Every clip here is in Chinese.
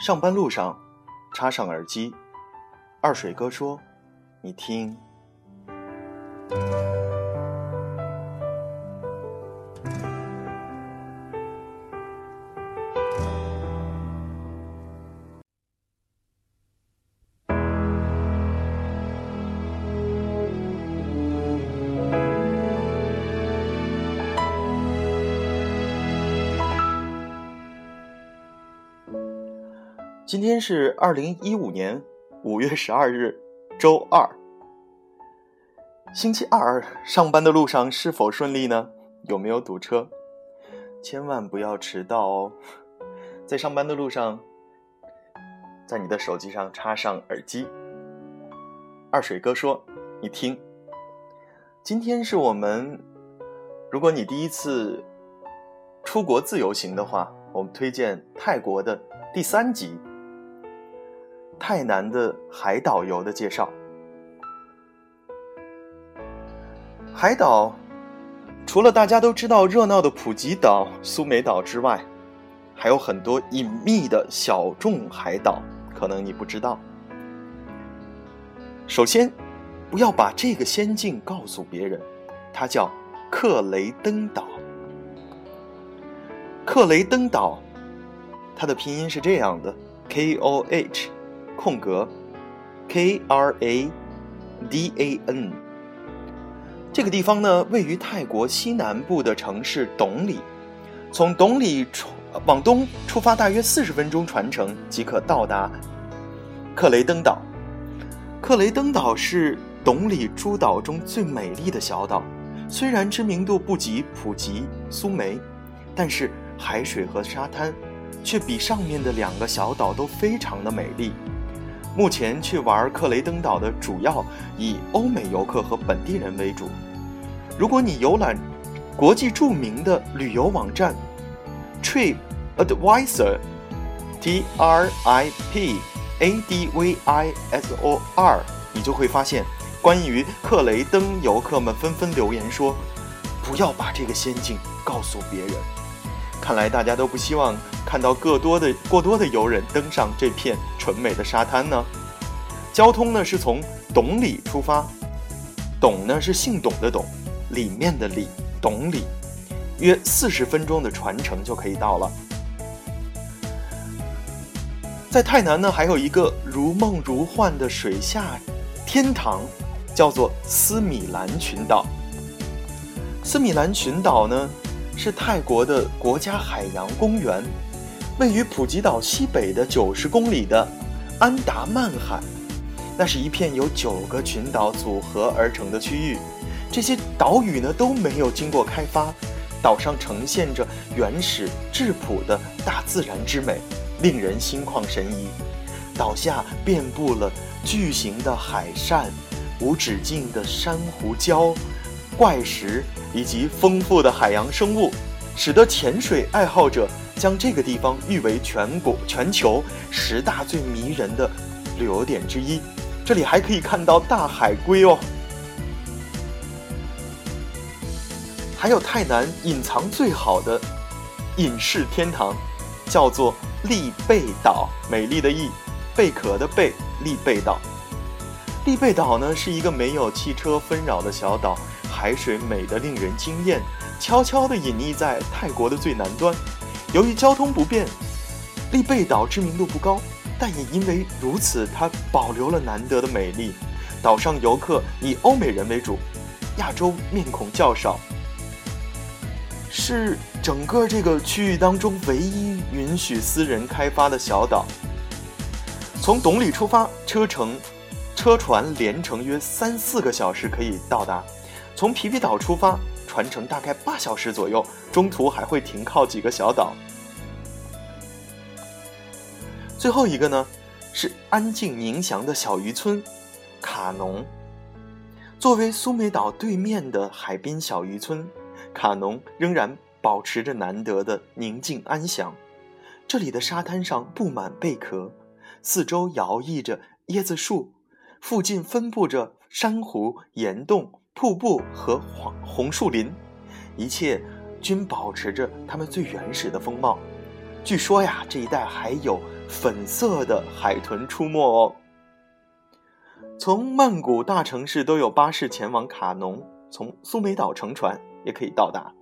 上班路上，插上耳机，二水哥说：“你听。”今天是二零一五年五月十二日，周二。星期二上班的路上是否顺利呢？有没有堵车？千万不要迟到哦！在上班的路上，在你的手机上插上耳机。二水哥说：“你听，今天是我们，如果你第一次出国自由行的话，我们推荐泰国的第三集。”泰南的海岛游的介绍。海岛除了大家都知道热闹的普吉岛、苏梅岛之外，还有很多隐秘的小众海岛，可能你不知道。首先，不要把这个仙境告诉别人，它叫克雷登岛。克雷登岛，它的拼音是这样的：K O H。空格，K R A D A N。这个地方呢，位于泰国西南部的城市董里。从董里出往东出发，大约四十分钟船程即可到达克雷登岛。克雷登岛是董里诸岛中最美丽的小岛，虽然知名度不及普吉、苏梅，但是海水和沙滩却比上面的两个小岛都非常的美丽。目前去玩克雷登岛的主要以欧美游客和本地人为主。如果你游览国际著名的旅游网站 Trip Advisor，T R I P A D V I S O R，你就会发现，关于克雷登，游客们纷纷留言说：“不要把这个仙境告诉别人。”看来大家都不希望看到过多的、过多的游人登上这片纯美的沙滩呢。交通呢是从董里出发，董呢是姓董的董，里面的里，董里，约四十分钟的船程就可以到了。在泰南呢，还有一个如梦如幻的水下天堂，叫做斯米兰群岛。斯米兰群岛呢？是泰国的国家海洋公园，位于普吉岛西北的九十公里的安达曼海。那是一片由九个群岛组合而成的区域，这些岛屿呢都没有经过开发，岛上呈现着原始质朴的大自然之美，令人心旷神怡。岛下遍布了巨型的海扇、无止境的珊瑚礁、怪石。以及丰富的海洋生物，使得潜水爱好者将这个地方誉为全国全球十大最迷人的旅游点之一。这里还可以看到大海龟哦。还有泰南隐藏最好的隐士天堂，叫做利贝岛，美丽的“丽”，贝壳的“贝”，利贝岛。利贝岛呢是一个没有汽车纷扰的小岛。海水美得令人惊艳，悄悄地隐匿在泰国的最南端。由于交通不便，利贝岛知名度不高，但也因为如此，它保留了难得的美丽。岛上游客以欧美人为主，亚洲面孔较少，是整个这个区域当中唯一允许私人开发的小岛。从董里出发，车程车船连程约三四个小时可以到达。从皮皮岛出发，船程大概八小时左右，中途还会停靠几个小岛。最后一个呢，是安静宁祥的小渔村卡农。作为苏梅岛对面的海滨小渔村，卡农仍然保持着难得的宁静安详。这里的沙滩上布满贝壳，四周摇曳着椰子树，附近分布着珊瑚岩洞。瀑布和黄红树林，一切均保持着它们最原始的风貌。据说呀，这一带还有粉色的海豚出没哦。从曼谷大城市都有巴士前往卡农，从苏梅岛乘船也可以到达。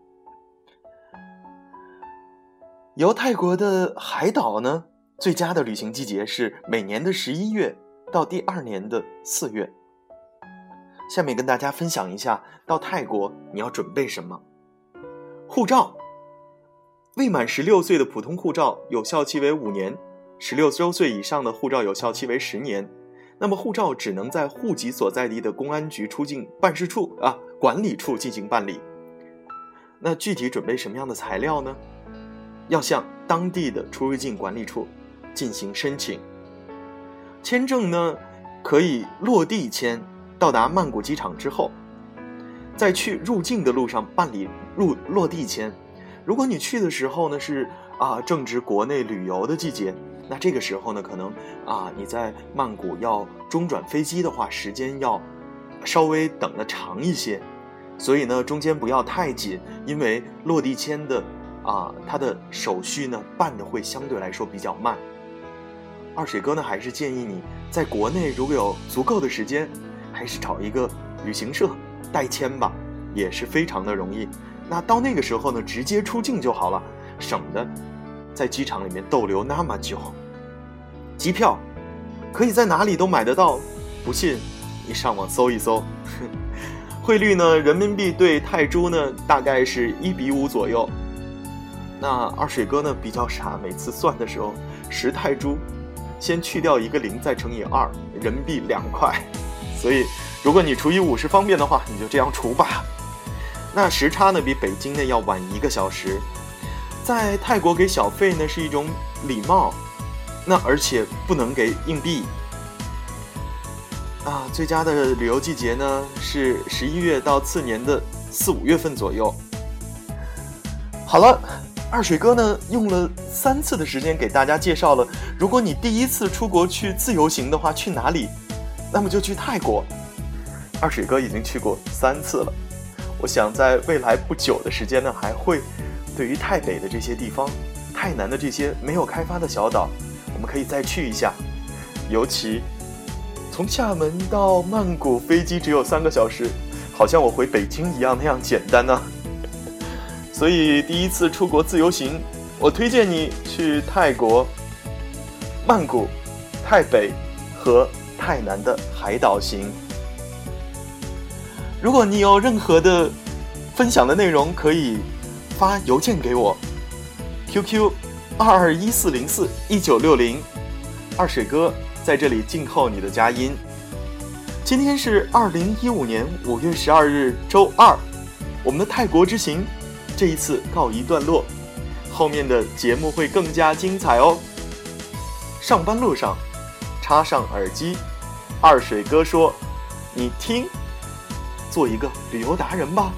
游泰国的海岛呢，最佳的旅行季节是每年的十一月到第二年的四月。下面跟大家分享一下，到泰国你要准备什么？护照。未满十六岁的普通护照有效期为五年，十六周岁以上的护照有效期为十年。那么护照只能在户籍所在地的公安局出境办事处啊管理处进行办理。那具体准备什么样的材料呢？要向当地的出入境管理处进行申请。签证呢，可以落地签，到达曼谷机场之后，在去入境的路上办理入落地签。如果你去的时候呢是啊正值国内旅游的季节，那这个时候呢可能啊你在曼谷要中转飞机的话，时间要稍微等的长一些，所以呢中间不要太紧，因为落地签的啊它的手续呢办的会相对来说比较慢。二水哥呢还是建议你在国内如果有足够的时间，还是找一个旅行社代签吧，也是非常的容易。那到那个时候呢，直接出境就好了，省得在机场里面逗留那么久。机票可以在哪里都买得到，不信你上网搜一搜。汇率呢，人民币对泰铢呢大概是一比五左右。那二水哥呢比较傻，每次算的时候，十泰铢先去掉一个零，再乘以二，人民币两块。所以如果你除以五十方便的话，你就这样除吧。那时差呢，比北京呢要晚一个小时。在泰国给小费呢是一种礼貌，那而且不能给硬币。啊，最佳的旅游季节呢是十一月到次年的四五月份左右。好了，二水哥呢用了三次的时间给大家介绍了，如果你第一次出国去自由行的话，去哪里？那么就去泰国。二水哥已经去过三次了。我想在未来不久的时间呢，还会对于泰北的这些地方、太南的这些没有开发的小岛，我们可以再去一下。尤其从厦门到曼谷飞机只有三个小时，好像我回北京一样那样简单呢。所以第一次出国自由行，我推荐你去泰国曼谷、泰北和泰南的海岛行。如果你有任何的分享的内容，可以发邮件给我，QQ 二二一四零四一九六零，二水哥在这里静候你的佳音。今天是二零一五年五月十二日周二，我们的泰国之行这一次告一段落，后面的节目会更加精彩哦。上班路上插上耳机，二水哥说：“你听。”做一个旅游达人吧。